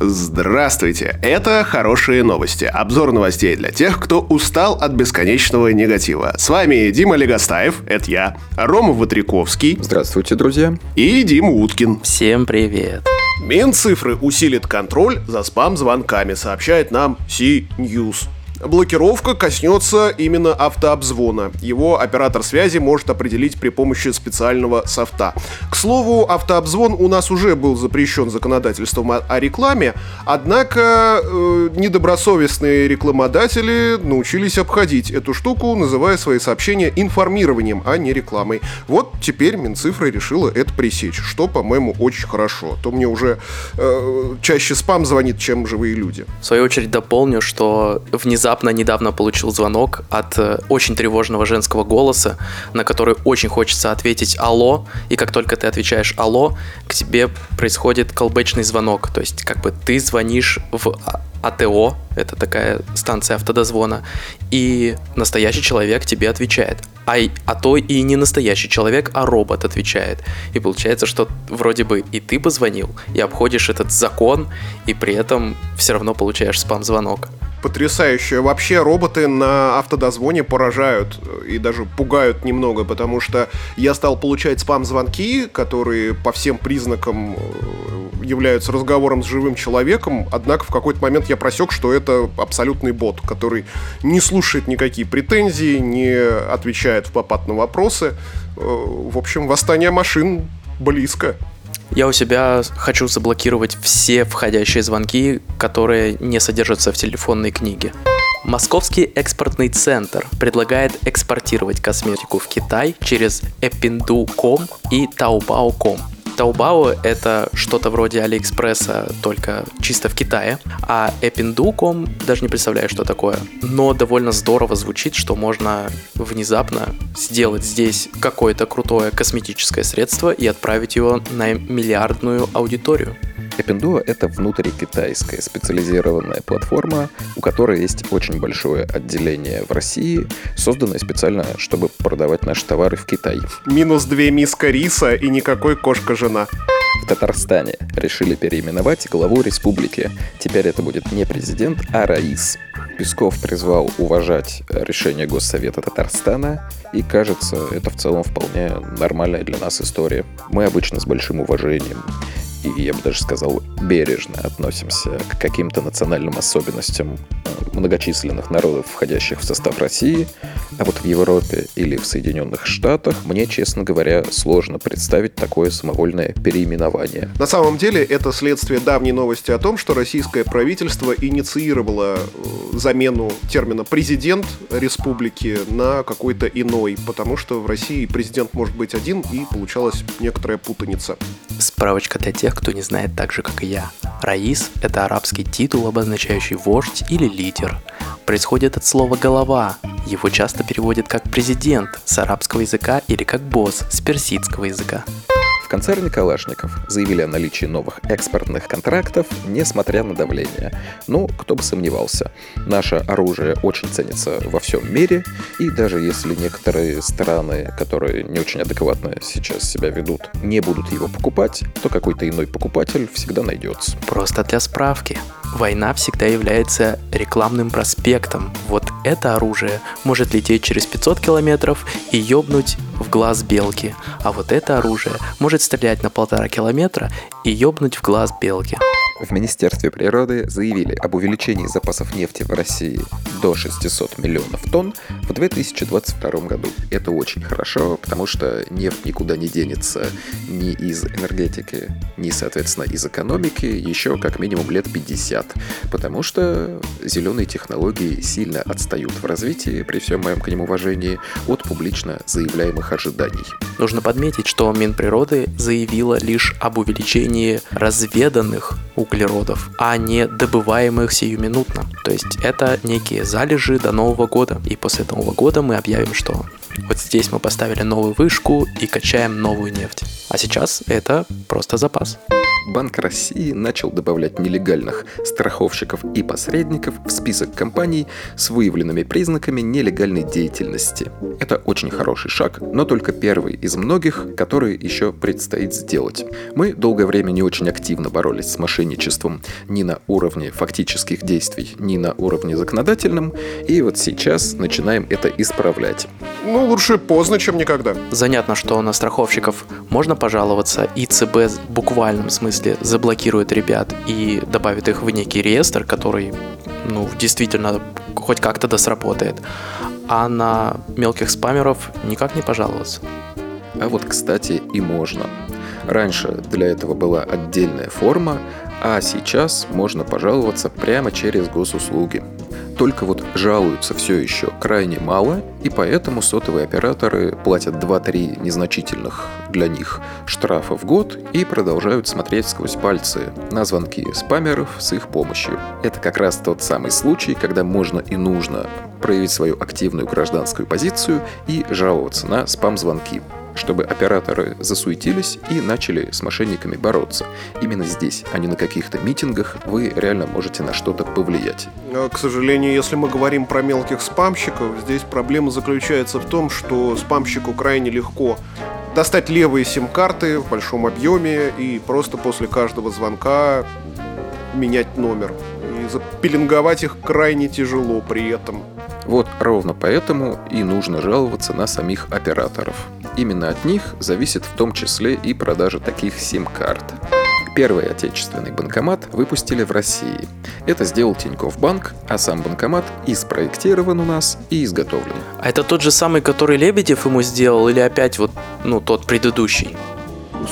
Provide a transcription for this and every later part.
Здравствуйте! Это «Хорошие новости». Обзор новостей для тех, кто устал от бесконечного негатива. С вами Дима Легостаев, это я, Рома Ватряковский. Здравствуйте, друзья. И Дима Уткин. Всем привет. Минцифры усилит контроль за спам-звонками, сообщает нам C-News. Блокировка коснется именно автообзвона. Его оператор связи может определить при помощи специального софта. К слову, автообзвон у нас уже был запрещен законодательством о, рекламе, однако э, недобросовестные рекламодатели научились обходить эту штуку, называя свои сообщения информированием, а не рекламой. Вот теперь Минцифра решила это пресечь, что, по-моему, очень хорошо. А то мне уже э, чаще спам звонит, чем живые люди. В свою очередь дополню, что внезапно внезапно недавно получил звонок от э, очень тревожного женского голоса, на который очень хочется ответить «Алло», и как только ты отвечаешь «Алло», к тебе происходит колбечный звонок, то есть как бы ты звонишь в АТО, это такая станция автодозвона, и настоящий человек тебе отвечает. А, а то и не настоящий человек, а робот отвечает. И получается, что вроде бы и ты позвонил, и обходишь этот закон, и при этом все равно получаешь спам-звонок потрясающе. Вообще роботы на автодозвоне поражают и даже пугают немного, потому что я стал получать спам-звонки, которые по всем признакам э, являются разговором с живым человеком, однако в какой-то момент я просек, что это абсолютный бот, который не слушает никакие претензии, не отвечает в попад на вопросы. Э, в общем, восстание машин близко. Я у себя хочу заблокировать все входящие звонки, которые не содержатся в телефонной книге. Московский экспортный центр предлагает экспортировать косметику в Китай через epindu.com и taobao.com. Taobao — это что-то вроде Алиэкспресса, только чисто в Китае. А Epindu.com даже не представляю, что такое. Но довольно здорово звучит, что можно внезапно сделать здесь какое-то крутое косметическое средство и отправить его на миллиардную аудиторию. Эпендуа — это внутрикитайская специализированная платформа, у которой есть очень большое отделение в России, созданное специально, чтобы продавать наши товары в Китай. Минус две миска риса и никакой кошка-жена. В Татарстане решили переименовать главу республики. Теперь это будет не президент, а Раис. Песков призвал уважать решение Госсовета Татарстана, и кажется, это в целом вполне нормальная для нас история. Мы обычно с большим уважением и, я бы даже сказал, бережно относимся к каким-то национальным особенностям э, многочисленных народов, входящих в состав России, а вот в Европе или в Соединенных Штатах мне, честно говоря, сложно представить такое самовольное переименование. На самом деле это следствие давней новости о том, что российское правительство инициировало э, замену термина «президент республики» на какой-то иной, потому что в России президент может быть один, и получалась некоторая путаница. Справочка для тех, кто не знает так же, как и я. Раис – это арабский титул, обозначающий вождь или лидер. Происходит от слова «голова». Его часто переводят как «президент» с арабского языка или как «босс» с персидского языка концерне Калашников заявили о наличии новых экспортных контрактов, несмотря на давление. Ну, кто бы сомневался. Наше оружие очень ценится во всем мире, и даже если некоторые страны, которые не очень адекватно сейчас себя ведут, не будут его покупать, то какой-то иной покупатель всегда найдется. Просто для справки. Война всегда является рекламным проспектом. Вот это оружие может лететь через 500 километров и ёбнуть в глаз белки, а вот это оружие может стрелять на полтора километра и ёбнуть в глаз белки. В Министерстве природы заявили об увеличении запасов нефти в России до 600 миллионов тонн в 2022 году. Это очень хорошо, потому что нефть никуда не денется ни из энергетики, ни, соответственно, из экономики еще как минимум лет 50, потому что зеленые технологии сильно отстают в развитии, при всем моем к ним уважении, от публично заявляемых ожиданий. Нужно подметить, что Минприроды заявила лишь об увеличении разведанных углеродов, а не добываемых сиюминутно. То есть это некие залежи до Нового года. И после Нового года мы объявим, что вот здесь мы поставили новую вышку и качаем новую нефть. А сейчас это просто запас. Банк России начал добавлять нелегальных страховщиков и посредников в список компаний с выявленными признаками нелегальной деятельности. Это очень хороший шаг, но только первый из многих, который еще предстоит сделать. Мы долгое время не очень активно боролись с мошенничеством ни на уровне фактических действий, ни на уровне законодательном, и вот сейчас начинаем это исправлять. Ну, лучше поздно, чем никогда. Занятно, что на страховщиков можно пожаловаться, и ЦБ в буквальном смысле заблокирует ребят и добавит их в некий реестр, который, ну, действительно хоть как-то да сработает. А на мелких спамеров никак не пожаловаться. А вот, кстати, и можно. Раньше для этого была отдельная форма, а сейчас можно пожаловаться прямо через госуслуги. Только вот жалуются все еще крайне мало, и поэтому сотовые операторы платят 2-3 незначительных для них штрафа в год и продолжают смотреть сквозь пальцы на звонки спамеров с их помощью. Это как раз тот самый случай, когда можно и нужно проявить свою активную гражданскую позицию и жаловаться на спам-звонки чтобы операторы засуетились и начали с мошенниками бороться. Именно здесь, а не на каких-то митингах, вы реально можете на что-то повлиять. К сожалению, если мы говорим про мелких спамщиков, здесь проблема заключается в том, что спамщику крайне легко достать левые сим-карты в большом объеме и просто после каждого звонка менять номер. И запеленговать их крайне тяжело при этом. Вот ровно поэтому и нужно жаловаться на самих операторов. Именно от них зависит в том числе и продажа таких сим-карт. Первый отечественный банкомат выпустили в России. Это сделал Тинькофф Банк, а сам банкомат и спроектирован у нас, и изготовлен. А это тот же самый, который Лебедев ему сделал, или опять вот, ну, тот предыдущий?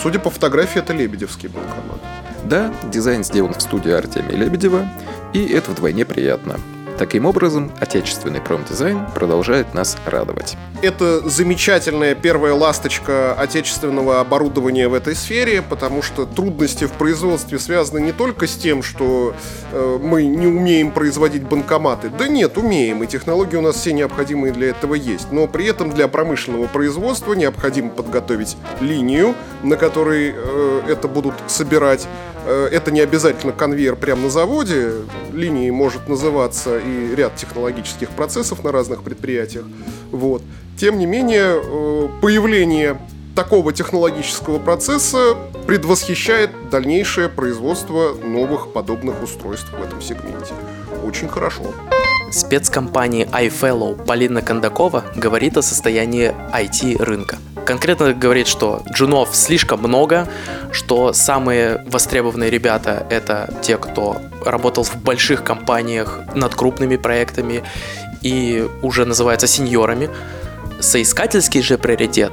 Судя по фотографии, это Лебедевский банкомат. Да, дизайн сделан в студии Артемия Лебедева, и это вдвойне приятно. Таким образом, отечественный промдизайн продолжает нас радовать. Это замечательная первая ласточка отечественного оборудования в этой сфере, потому что трудности в производстве связаны не только с тем, что э, мы не умеем производить банкоматы. Да нет, умеем, и технологии у нас все необходимые для этого есть. Но при этом для промышленного производства необходимо подготовить линию, на которой э, это будут собирать это не обязательно конвейер прямо на заводе. Линией может называться и ряд технологических процессов на разных предприятиях. Вот. Тем не менее, э, появление такого технологического процесса предвосхищает дальнейшее производство новых подобных устройств в этом сегменте. Очень хорошо. Спецкомпании iFellow Полина Кондакова говорит о состоянии IT-рынка – конкретно говорит, что джунов слишком много, что самые востребованные ребята это те, кто работал в больших компаниях над крупными проектами и уже называются сеньорами. Соискательский же приоритет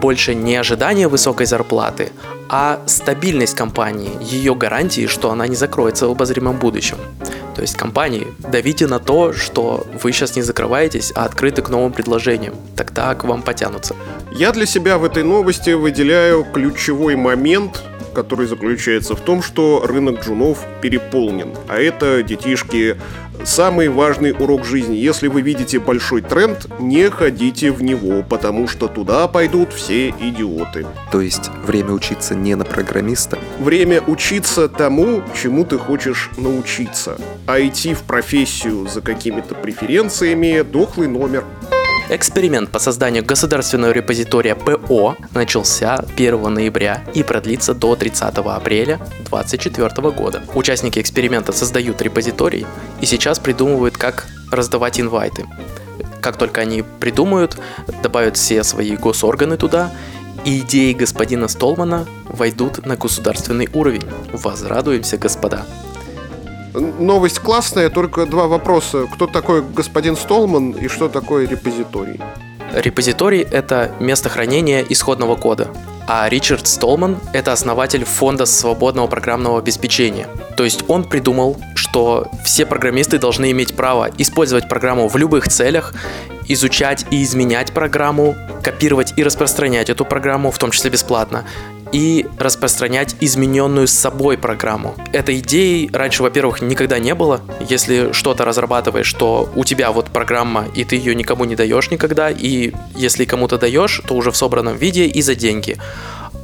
больше не ожидание высокой зарплаты, а стабильность компании, ее гарантии, что она не закроется в обозримом будущем. То есть компании, давите на то, что вы сейчас не закрываетесь, а открыты к новым предложениям. Тогда к вам потянутся. Я для себя в этой новости выделяю ключевой момент, который заключается в том, что рынок джунов переполнен. А это детишки Самый важный урок жизни. Если вы видите большой тренд, не ходите в него, потому что туда пойдут все идиоты. То есть время учиться не на программиста? Время учиться тому, чему ты хочешь научиться. А идти в профессию за какими-то преференциями – дохлый номер. Эксперимент по созданию государственного репозитория ПО начался 1 ноября и продлится до 30 апреля 2024 года. Участники эксперимента создают репозиторий и сейчас придумывают, как раздавать инвайты. Как только они придумают, добавят все свои госорганы туда, и идеи господина Столмана войдут на государственный уровень. Возрадуемся, господа. Новость классная, только два вопроса. Кто такой господин Столман и что такое репозиторий? Репозиторий — это место хранения исходного кода, а Ричард Столман — это основатель фонда свободного программного обеспечения. То есть он придумал, что все программисты должны иметь право использовать программу в любых целях, изучать и изменять программу, копировать и распространять эту программу, в том числе бесплатно, и распространять измененную с собой программу. Этой идеи раньше, во-первых, никогда не было. Если что-то разрабатываешь, что у тебя вот программа, и ты ее никому не даешь никогда, и если кому-то даешь, то уже в собранном виде и за деньги.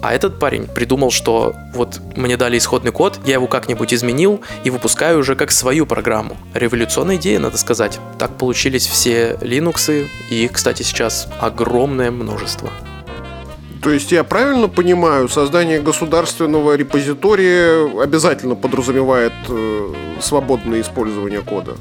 А этот парень придумал, что вот мне дали исходный код, я его как-нибудь изменил и выпускаю уже как свою программу. Революционная идея, надо сказать. Так получились все Linux, и их, кстати, сейчас огромное множество. То есть я правильно понимаю, создание государственного репозитория обязательно подразумевает э, свободное использование кода?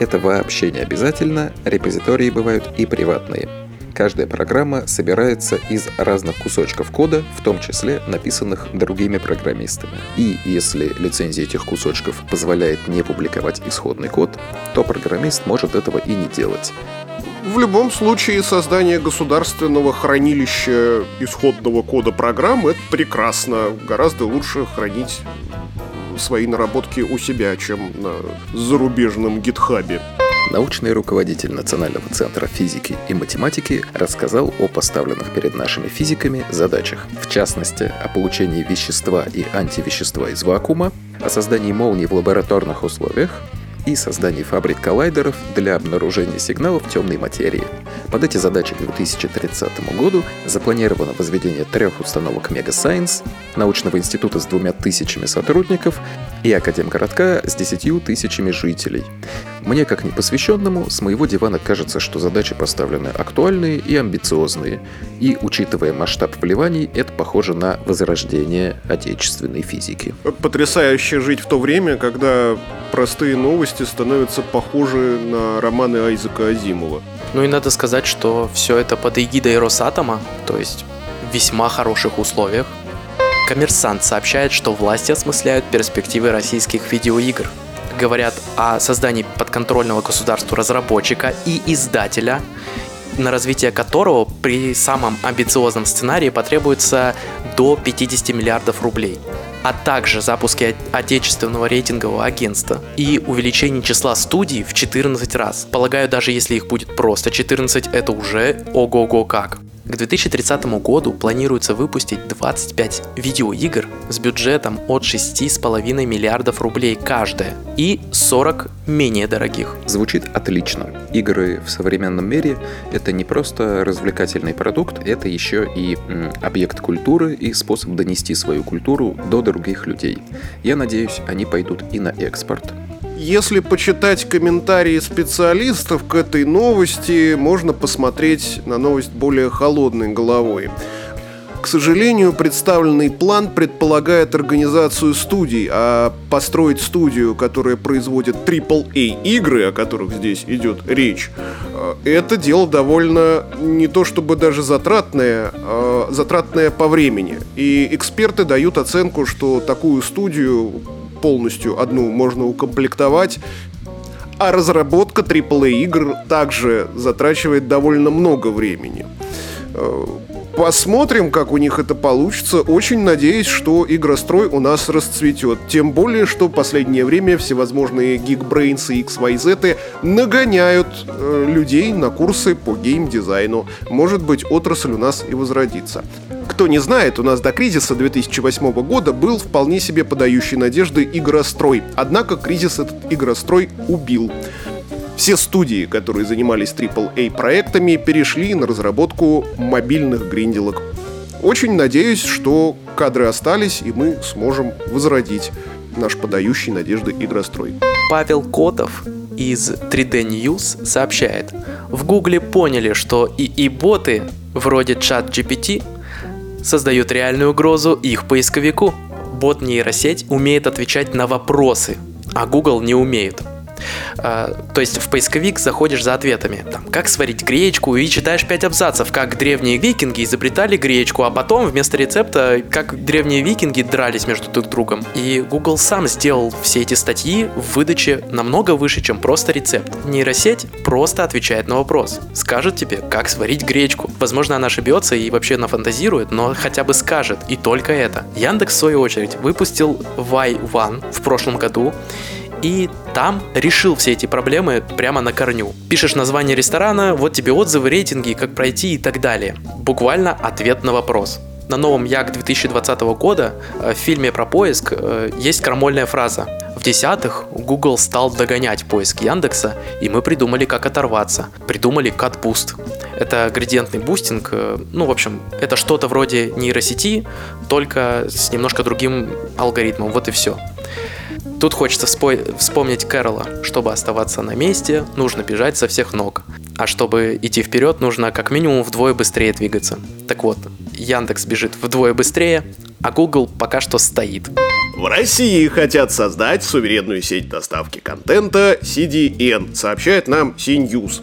Это вообще не обязательно, репозитории бывают и приватные. Каждая программа собирается из разных кусочков кода, в том числе написанных другими программистами. И если лицензия этих кусочков позволяет не публиковать исходный код, то программист может этого и не делать. В любом случае, создание государственного хранилища исходного кода программ — это прекрасно. Гораздо лучше хранить свои наработки у себя, чем на зарубежном гитхабе. Научный руководитель Национального центра физики и математики рассказал о поставленных перед нашими физиками задачах. В частности, о получении вещества и антивещества из вакуума, о создании молний в лабораторных условиях, и создании фабрик коллайдеров для обнаружения сигналов темной материи. Под эти задачи к 2030 году запланировано возведение трех установок Science, научного института с двумя тысячами сотрудников и Академгородка с десятью тысячами жителей. Мне, как непосвященному, с моего дивана кажется, что задачи поставлены актуальные и амбициозные. И, учитывая масштаб вливаний, это похоже на возрождение отечественной физики. Потрясающе жить в то время, когда простые новости становятся похожи на романы Айзека Азимова. Ну и надо сказать, что все это под эгидой Росатома, то есть в весьма хороших условиях. Коммерсант сообщает, что власти осмысляют перспективы российских видеоигр. Говорят о создании подконтрольного государству разработчика и издателя, на развитие которого при самом амбициозном сценарии потребуется до 50 миллиардов рублей а также запуске отечественного рейтингового агентства и увеличение числа студий в 14 раз. Полагаю, даже если их будет просто 14, это уже ого-го как. К 2030 году планируется выпустить 25 видеоигр с бюджетом от 6,5 миллиардов рублей каждая и 40 менее дорогих. Звучит отлично. Игры в современном мире — это не просто развлекательный продукт, это еще и м, объект культуры и способ донести свою культуру до других людей. Я надеюсь, они пойдут и на экспорт, если почитать комментарии специалистов к этой новости, можно посмотреть на новость более холодной головой. К сожалению, представленный план предполагает организацию студий, а построить студию, которая производит AAA игры, о которых здесь идет речь, э, это дело довольно не то чтобы даже затратное, а затратное по времени. И эксперты дают оценку, что такую студию полностью одну можно укомплектовать. А разработка AAA игр также затрачивает довольно много времени. Э, посмотрим, как у них это получится. Очень надеюсь, что игрострой у нас расцветет. Тем более, что в последнее время всевозможные Geekbrains и XYZ нагоняют э, людей на курсы по геймдизайну. Может быть, отрасль у нас и возродится. Кто не знает, у нас до кризиса 2008 года был вполне себе подающий надежды игрострой. Однако кризис этот игрострой убил. Все студии, которые занимались AAA проектами, перешли на разработку мобильных гринделок. Очень надеюсь, что кадры остались, и мы сможем возродить наш подающий надежды игрострой. Павел Котов из 3D News сообщает, в Гугле поняли, что ИИ-боты вроде чат GPT создают реальную угрозу их поисковику. Бот нейросеть умеет отвечать на вопросы, а Google не умеет. А, то есть в поисковик заходишь за ответами. Там, как сварить гречку и читаешь 5 абзацев, как древние викинги изобретали гречку, а потом вместо рецепта, как древние викинги дрались между друг другом. И Google сам сделал все эти статьи в выдаче намного выше, чем просто рецепт. Нейросеть просто отвечает на вопрос. Скажет тебе, как сварить гречку. Возможно, она ошибется и вообще нафантазирует, но хотя бы скажет. И только это. Яндекс, в свою очередь, выпустил Y1 в прошлом году и там решил все эти проблемы прямо на корню. Пишешь название ресторана, вот тебе отзывы, рейтинги, как пройти и так далее. Буквально ответ на вопрос. На новом YaC 2020 года э, в фильме про поиск э, есть крамольная фраза. В десятых Google стал догонять поиск Яндекса, и мы придумали, как оторваться. Придумали Boost. Это градиентный бустинг, э, ну, в общем, это что-то вроде нейросети, только с немножко другим алгоритмом, вот и все. Тут хочется вспомнить Кэрола. Чтобы оставаться на месте, нужно бежать со всех ног. А чтобы идти вперед, нужно как минимум вдвое быстрее двигаться. Так вот, Яндекс бежит вдвое быстрее, а Google пока что стоит. В России хотят создать суверенную сеть доставки контента CDN, сообщает нам CNews.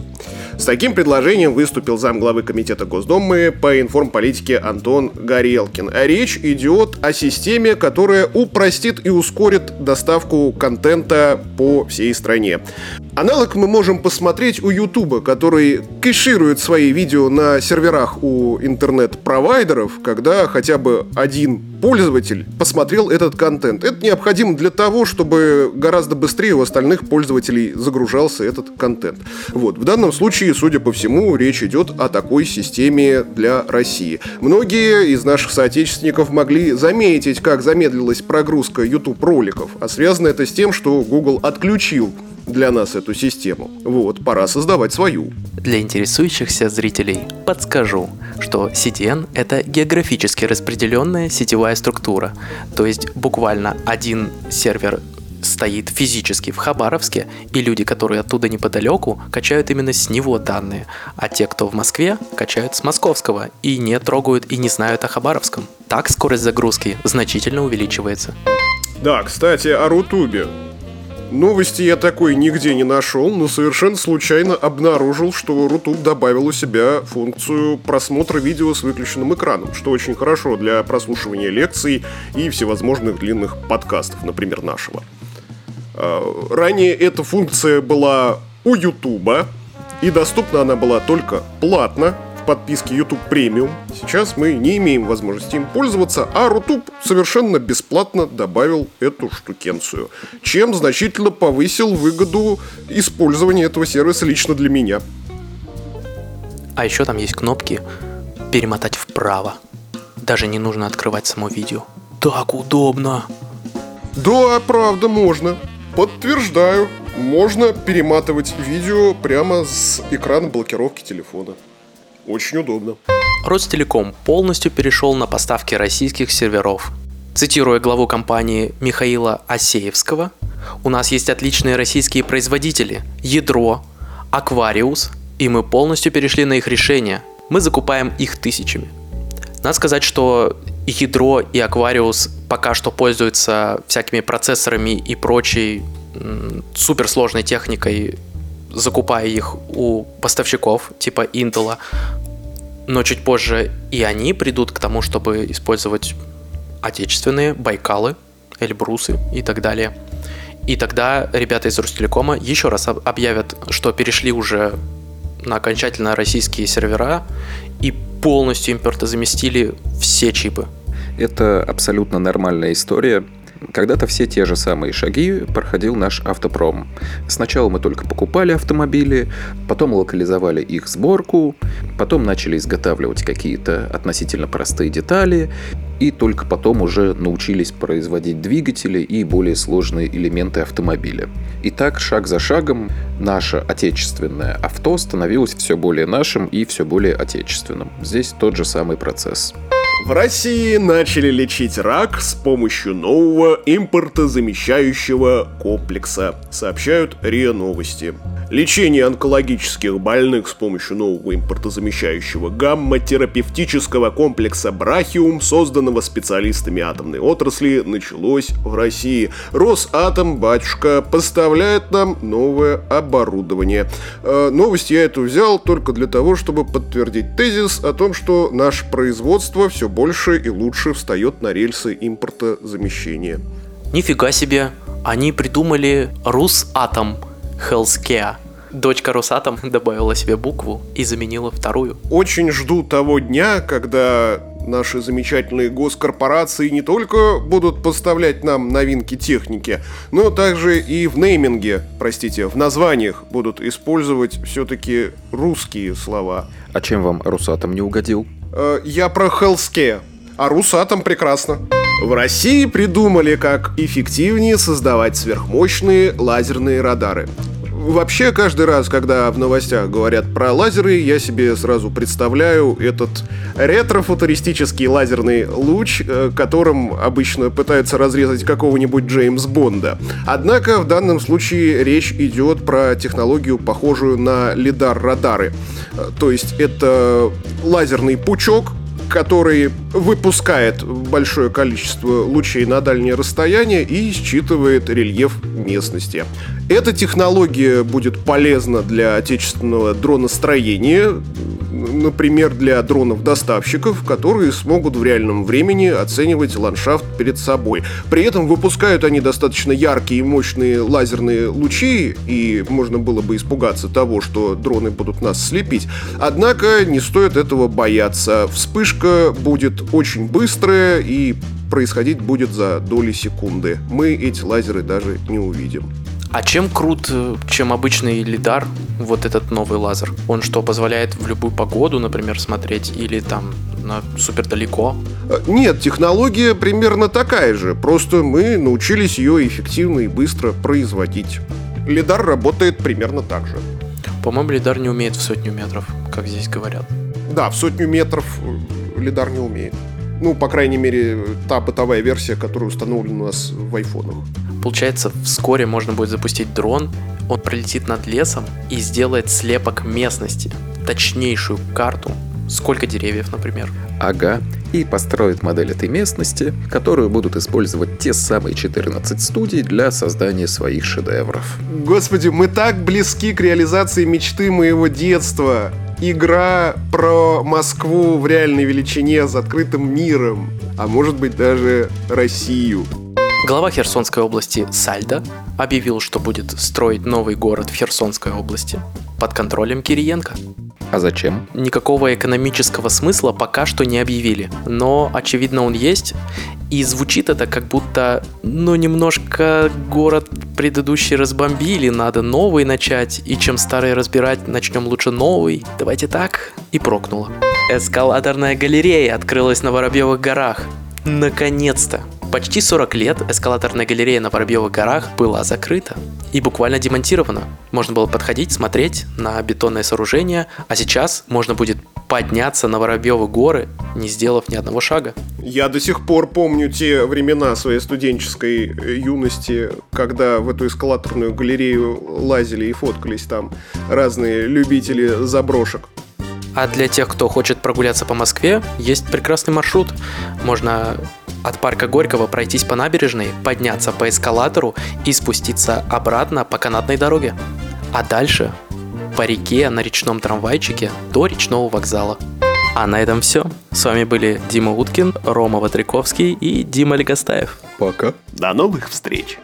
С таким предложением выступил замглавы Комитета Госдумы по информполитике Антон Горелкин. Речь идет о системе, которая упростит и ускорит доставку контента по всей стране. Аналог мы можем посмотреть у Ютуба, который кэширует свои видео на серверах у интернет-провайдеров, когда хотя бы один пользователь посмотрел этот контент. Это необходимо для того, чтобы гораздо быстрее у остальных пользователей загружался этот контент. Вот. В данном случае, судя по всему, речь идет о такой системе для России. Многие из наших соотечественников могли заметить, как замедлилась прогрузка YouTube роликов, а связано это с тем, что Google отключил для нас эту систему. Вот, пора создавать свою. Для интересующихся зрителей подскажу, что CDN — это географически распределенная сетевая структура, то есть буквально один сервер стоит физически в Хабаровске, и люди, которые оттуда неподалеку, качают именно с него данные, а те, кто в Москве, качают с московского и не трогают и не знают о Хабаровском. Так скорость загрузки значительно увеличивается. Да, кстати, о Рутубе. Новости я такой нигде не нашел, но совершенно случайно обнаружил, что Рутуб добавил у себя функцию просмотра видео с выключенным экраном, что очень хорошо для прослушивания лекций и всевозможных длинных подкастов, например, нашего. А, ранее эта функция была у Ютуба, и доступна она была только платно, подписке YouTube Premium. Сейчас мы не имеем возможности им пользоваться, а Рутуб совершенно бесплатно добавил эту штукенцию, чем значительно повысил выгоду использования этого сервиса лично для меня. А еще там есть кнопки перемотать вправо. Даже не нужно открывать само видео. Так удобно. Да, правда, можно. Подтверждаю, можно перематывать видео прямо с экрана блокировки телефона. Очень удобно. Ростелеком полностью перешел на поставки российских серверов. Цитируя главу компании Михаила Асеевского, у нас есть отличные российские производители – Ядро, Аквариус, и мы полностью перешли на их решения. Мы закупаем их тысячами. Надо сказать, что Ядро и Аквариус пока что пользуются всякими процессорами и прочей суперсложной техникой закупая их у поставщиков типа Intel, но чуть позже и они придут к тому, чтобы использовать отечественные Байкалы, Эльбрусы и так далее. И тогда ребята из Ростелекома еще раз объявят, что перешли уже на окончательно российские сервера и полностью импортозаместили все чипы. Это абсолютно нормальная история. Когда-то все те же самые шаги проходил наш автопром. Сначала мы только покупали автомобили, потом локализовали их сборку, потом начали изготавливать какие-то относительно простые детали, и только потом уже научились производить двигатели и более сложные элементы автомобиля. И так, шаг за шагом, наше отечественное авто становилось все более нашим и все более отечественным. Здесь тот же самый процесс. В России начали лечить рак с помощью нового импортозамещающего комплекса, сообщают РИА Новости. Лечение онкологических больных с помощью нового импортозамещающего гамма-терапевтического комплекса Брахиум, созданного специалистами атомной отрасли, началось в России. Росатом, батюшка, поставляет нам новое оборудование. Э, новость я эту взял только для того, чтобы подтвердить тезис о том, что наше производство все больше и лучше встает на рельсы импортозамещения. Нифига себе, они придумали Русатом Healthcare. Дочка Росатом добавила себе букву и заменила вторую. Очень жду того дня, когда наши замечательные госкорпорации не только будут поставлять нам новинки техники, но также и в нейминге, простите, в названиях будут использовать все-таки русские слова. А чем вам Русатом не угодил? Э, я про Хелске. А Русатом прекрасно. В России придумали, как эффективнее создавать сверхмощные лазерные радары. Вообще, каждый раз, когда в новостях говорят про лазеры, я себе сразу представляю этот ретро-футуристический лазерный луч, э, которым обычно пытаются разрезать какого-нибудь Джеймс Бонда. Однако в данном случае речь идет про технологию, похожую на лидар-радары. Э, то есть это лазерный пучок, который выпускает большое количество лучей на дальнее расстояние и считывает рельеф местности. Эта технология будет полезна для отечественного дроностроения, например, для дронов-доставщиков, которые смогут в реальном времени оценивать ландшафт перед собой. При этом выпускают они достаточно яркие и мощные лазерные лучи, и можно было бы испугаться того, что дроны будут нас слепить. Однако не стоит этого бояться. Вспышка будет очень быстрая и происходить будет за доли секунды. Мы эти лазеры даже не увидим. А чем крут, э, чем обычный лидар, вот этот новый лазер? Он что, позволяет в любую погоду, например, смотреть или там на супер далеко? Э, нет, технология примерно такая же, просто мы научились ее эффективно и быстро производить. Лидар работает примерно так же. По-моему, лидар не умеет в сотню метров, как здесь говорят. Да, в сотню метров э, лидар не умеет. Ну, по крайней мере, та бытовая версия, которая установлена у нас в айфонах. Получается, вскоре можно будет запустить дрон, он пролетит над лесом и сделает слепок местности, точнейшую карту, сколько деревьев, например. Ага, и построит модель этой местности, которую будут использовать те самые 14 студий для создания своих шедевров. Господи, мы так близки к реализации мечты моего детства. Игра про Москву в реальной величине с открытым миром, а может быть даже Россию. Глава Херсонской области Сальда объявил, что будет строить новый город в Херсонской области под контролем Кириенко. А зачем? Никакого экономического смысла пока что не объявили, но очевидно он есть, и звучит это как будто, ну, немножко город предыдущий разбомбили, надо новый начать, и чем старый разбирать, начнем лучше новый. Давайте так. И прокнуло. Эскалаторная галерея открылась на Воробьевых горах. Наконец-то! Почти 40 лет эскалаторная галерея на Воробьевых горах была закрыта и буквально демонтирована. Можно было подходить, смотреть на бетонное сооружение, а сейчас можно будет подняться на Воробьевы горы, не сделав ни одного шага. Я до сих пор помню те времена своей студенческой э, юности, когда в эту эскалаторную галерею лазили и фоткались там разные любители заброшек. А для тех, кто хочет прогуляться по Москве, есть прекрасный маршрут. Можно от парка Горького пройтись по набережной, подняться по эскалатору и спуститься обратно по канатной дороге. А дальше по реке на речном трамвайчике до речного вокзала. А на этом все. С вами были Дима Уткин, Рома Ватряковский и Дима Легостаев. Пока. До новых встреч!